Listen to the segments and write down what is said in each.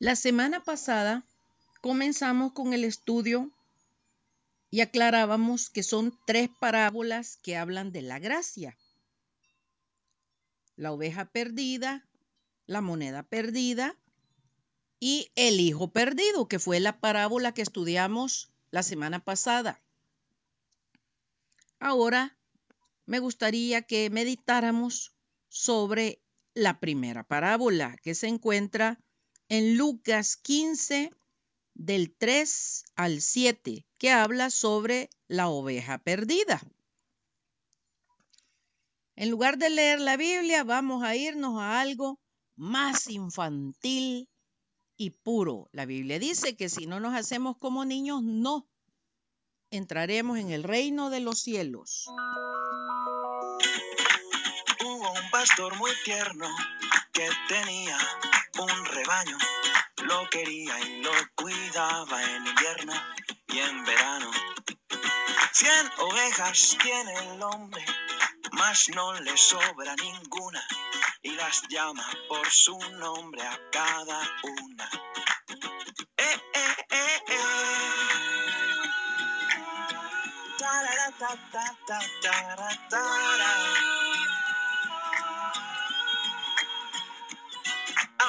La semana pasada comenzamos con el estudio y aclarábamos que son tres parábolas que hablan de la gracia. La oveja perdida, la moneda perdida y el hijo perdido, que fue la parábola que estudiamos la semana pasada. Ahora me gustaría que meditáramos sobre la primera parábola que se encuentra en Lucas 15 del 3 al 7, que habla sobre la oveja perdida. En lugar de leer la Biblia, vamos a irnos a algo más infantil y puro. La Biblia dice que si no nos hacemos como niños, no entraremos en el reino de los cielos. Hubo un pastor muy tierno que tenía un rebaño. Lo quería y lo cuidaba en invierno y en verano. Cien ovejas tiene el hombre, mas no le sobra ninguna y las llama por su nombre a cada una. Eh, eh, eh, eh.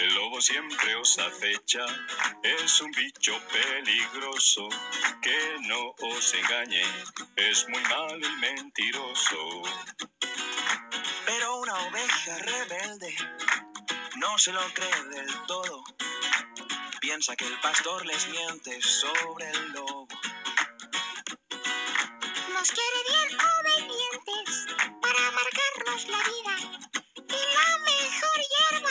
El lobo siempre os acecha, es un bicho peligroso, que no os engañe, es muy malo y mentiroso. Pero una oveja rebelde no se lo cree del todo, piensa que el pastor les miente sobre el lobo. Nos quiere bien obedientes para marcarnos la vida. Y la mejor hierba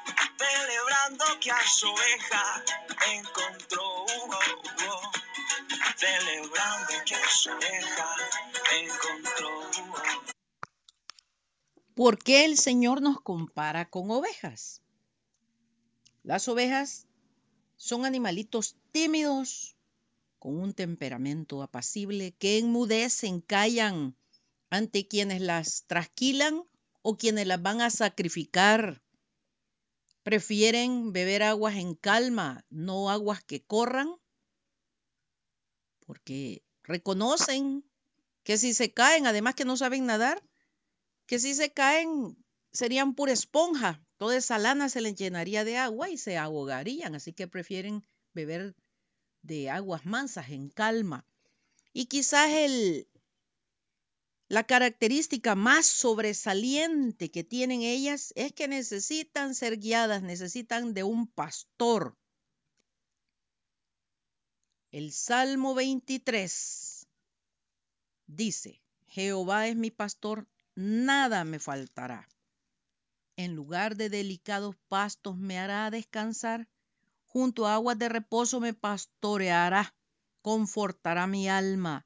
celebrando que a su oveja encontró. oh, oh, celebrando que a su oveja encontró. ¿Por qué el Señor nos compara con ovejas? Las ovejas son animalitos tímidos, con un temperamento apacible, que enmudecen, callan ante quienes las trasquilan o quienes las van a sacrificar. Prefieren beber aguas en calma, no aguas que corran, porque reconocen que si se caen, además que no saben nadar, que si se caen serían pura esponja, toda esa lana se les llenaría de agua y se ahogarían, así que prefieren beber de aguas mansas en calma. Y quizás el, la característica más sobresaliente que tienen ellas es que necesitan ser guiadas, necesitan de un pastor. El Salmo 23 dice, Jehová es mi pastor, nada me faltará. En lugar de delicados pastos me hará descansar, junto a aguas de reposo me pastoreará, confortará mi alma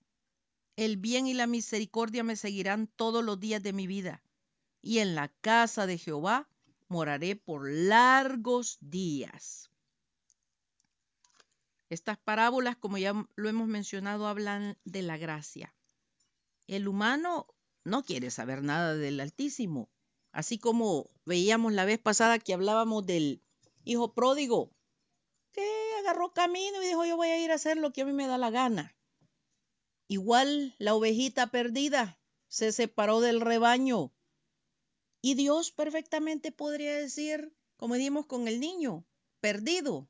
el bien y la misericordia me seguirán todos los días de mi vida, y en la casa de Jehová moraré por largos días. Estas parábolas, como ya lo hemos mencionado, hablan de la gracia. El humano no quiere saber nada del Altísimo, así como veíamos la vez pasada que hablábamos del hijo pródigo, que agarró camino y dijo yo voy a ir a hacer lo que a mí me da la gana. Igual la ovejita perdida se separó del rebaño. Y Dios perfectamente podría decir, como dimos con el niño, perdido,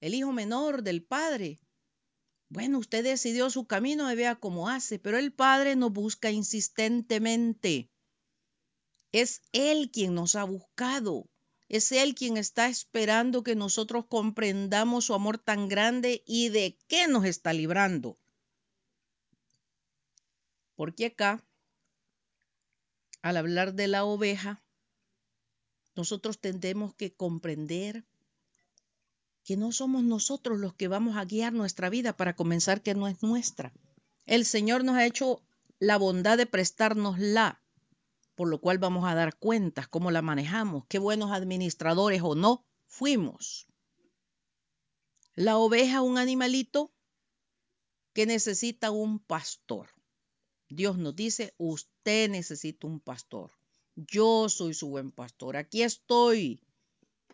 el hijo menor del padre. Bueno, usted decidió su camino y vea cómo hace, pero el padre nos busca insistentemente. Es Él quien nos ha buscado. Es Él quien está esperando que nosotros comprendamos su amor tan grande y de qué nos está librando. Porque acá, al hablar de la oveja, nosotros tendremos que comprender que no somos nosotros los que vamos a guiar nuestra vida para comenzar que no es nuestra. El Señor nos ha hecho la bondad de prestárnosla, por lo cual vamos a dar cuentas, cómo la manejamos, qué buenos administradores o no fuimos. La oveja, un animalito que necesita un pastor. Dios nos dice, usted necesita un pastor. Yo soy su buen pastor. Aquí estoy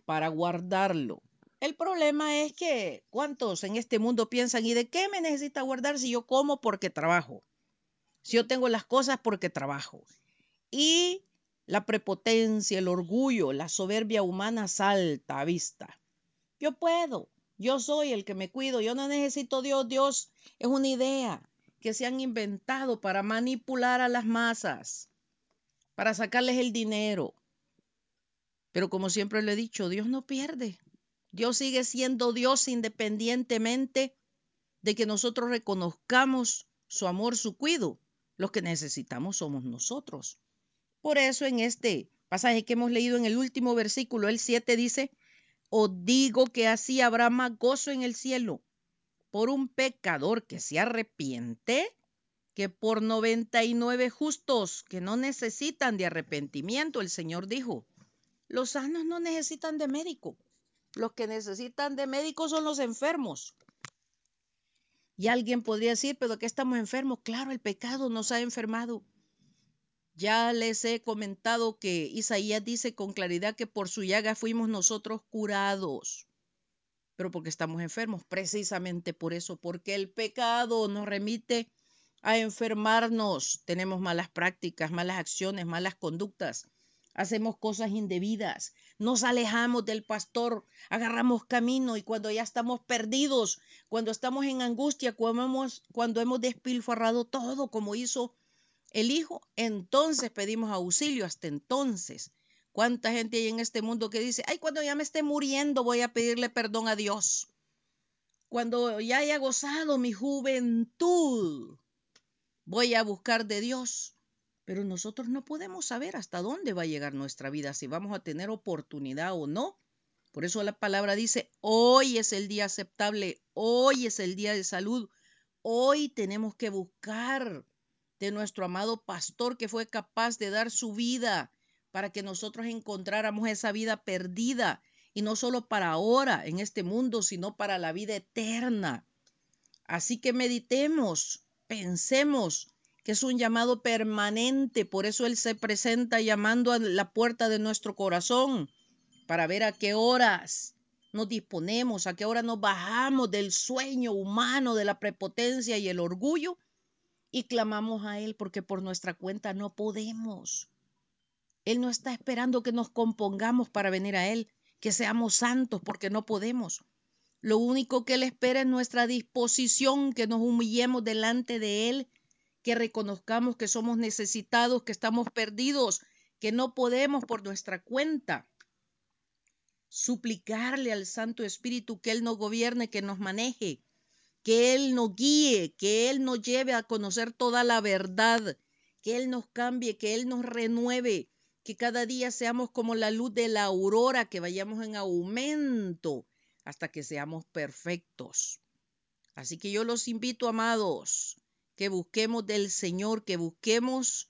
para guardarlo. El problema es que cuántos en este mundo piensan, ¿y de qué me necesita guardar si yo como porque trabajo? Si yo tengo las cosas porque trabajo. Y la prepotencia, el orgullo, la soberbia humana salta a vista. Yo puedo, yo soy el que me cuido, yo no necesito Dios, Dios es una idea que se han inventado para manipular a las masas, para sacarles el dinero. Pero como siempre le he dicho, Dios no pierde. Dios sigue siendo Dios independientemente de que nosotros reconozcamos su amor, su cuido. Los que necesitamos somos nosotros. Por eso en este pasaje que hemos leído en el último versículo, el 7 dice, os digo que así habrá más gozo en el cielo por un pecador que se arrepiente que por 99 justos que no necesitan de arrepentimiento. El Señor dijo, los sanos no necesitan de médico. Los que necesitan de médico son los enfermos. Y alguien podría decir, pero que estamos enfermos. Claro, el pecado nos ha enfermado. Ya les he comentado que Isaías dice con claridad que por su llaga fuimos nosotros curados pero porque estamos enfermos, precisamente por eso, porque el pecado nos remite a enfermarnos, tenemos malas prácticas, malas acciones, malas conductas, hacemos cosas indebidas, nos alejamos del pastor, agarramos camino y cuando ya estamos perdidos, cuando estamos en angustia, cuando hemos, cuando hemos despilfarrado todo como hizo el Hijo, entonces pedimos auxilio hasta entonces. ¿Cuánta gente hay en este mundo que dice, ay, cuando ya me esté muriendo voy a pedirle perdón a Dios? Cuando ya haya gozado mi juventud, voy a buscar de Dios. Pero nosotros no podemos saber hasta dónde va a llegar nuestra vida, si vamos a tener oportunidad o no. Por eso la palabra dice, hoy es el día aceptable, hoy es el día de salud, hoy tenemos que buscar de nuestro amado pastor que fue capaz de dar su vida para que nosotros encontráramos esa vida perdida y no solo para ahora en este mundo, sino para la vida eterna. Así que meditemos, pensemos que es un llamado permanente, por eso Él se presenta llamando a la puerta de nuestro corazón para ver a qué horas nos disponemos, a qué hora nos bajamos del sueño humano, de la prepotencia y el orgullo y clamamos a Él porque por nuestra cuenta no podemos. Él no está esperando que nos compongamos para venir a Él, que seamos santos porque no podemos. Lo único que Él espera es nuestra disposición, que nos humillemos delante de Él, que reconozcamos que somos necesitados, que estamos perdidos, que no podemos por nuestra cuenta. Suplicarle al Santo Espíritu que Él nos gobierne, que nos maneje, que Él nos guíe, que Él nos lleve a conocer toda la verdad, que Él nos cambie, que Él nos renueve, que cada día seamos como la luz de la aurora, que vayamos en aumento hasta que seamos perfectos. Así que yo los invito, amados, que busquemos del Señor, que busquemos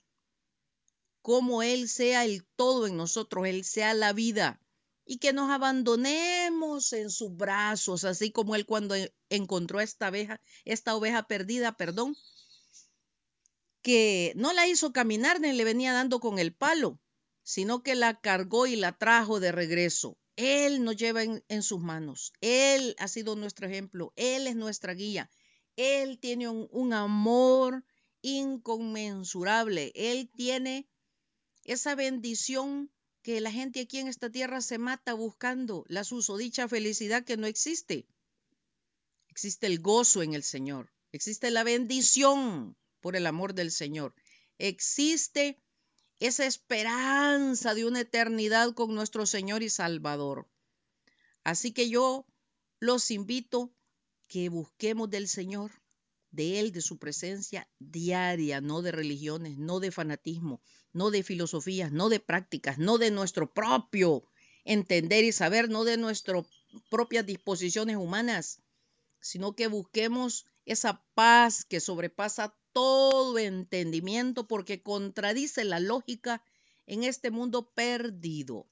como Él sea el todo en nosotros, Él sea la vida, y que nos abandonemos en sus brazos, así como Él cuando encontró a esta oveja, esta oveja perdida, perdón, que no la hizo caminar ni le venía dando con el palo, sino que la cargó y la trajo de regreso. Él nos lleva en, sus manos. Él ha sido nuestro ejemplo. Él es nuestra guía. Él tiene un, un, amor inconmensurable. Él tiene esa bendición que la gente aquí en esta tierra se mata buscando, la susodicha felicidad que no existe. Existe el gozo en el Señor. Existe la bendición por el amor del Señor. Existe esa esperanza de una eternidad con nuestro Señor y Salvador. Así que yo los invito que busquemos del Señor, de Él, de su presencia diaria, no de religiones, no de fanatismo, no de filosofías, no de prácticas, no de nuestro propio entender y saber, no de nuestras propias disposiciones humanas, sino que busquemos esa paz que sobrepasa todo entendimiento porque contradice la lógica en este mundo perdido.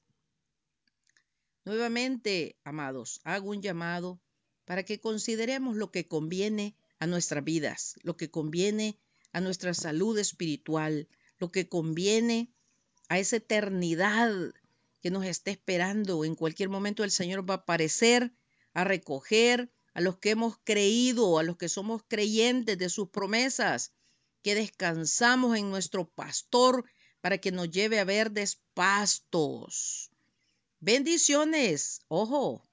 Nuevamente, amados, hago un llamado para que consideremos lo que conviene a nuestras vidas, lo que conviene a nuestra salud espiritual, lo que conviene a esa eternidad que nos está esperando. En cualquier momento el Señor va a aparecer a recoger a los que hemos creído, a los que somos creyentes de sus promesas, que descansamos en nuestro pastor para que nos lleve a verdes pastos. Bendiciones. Ojo,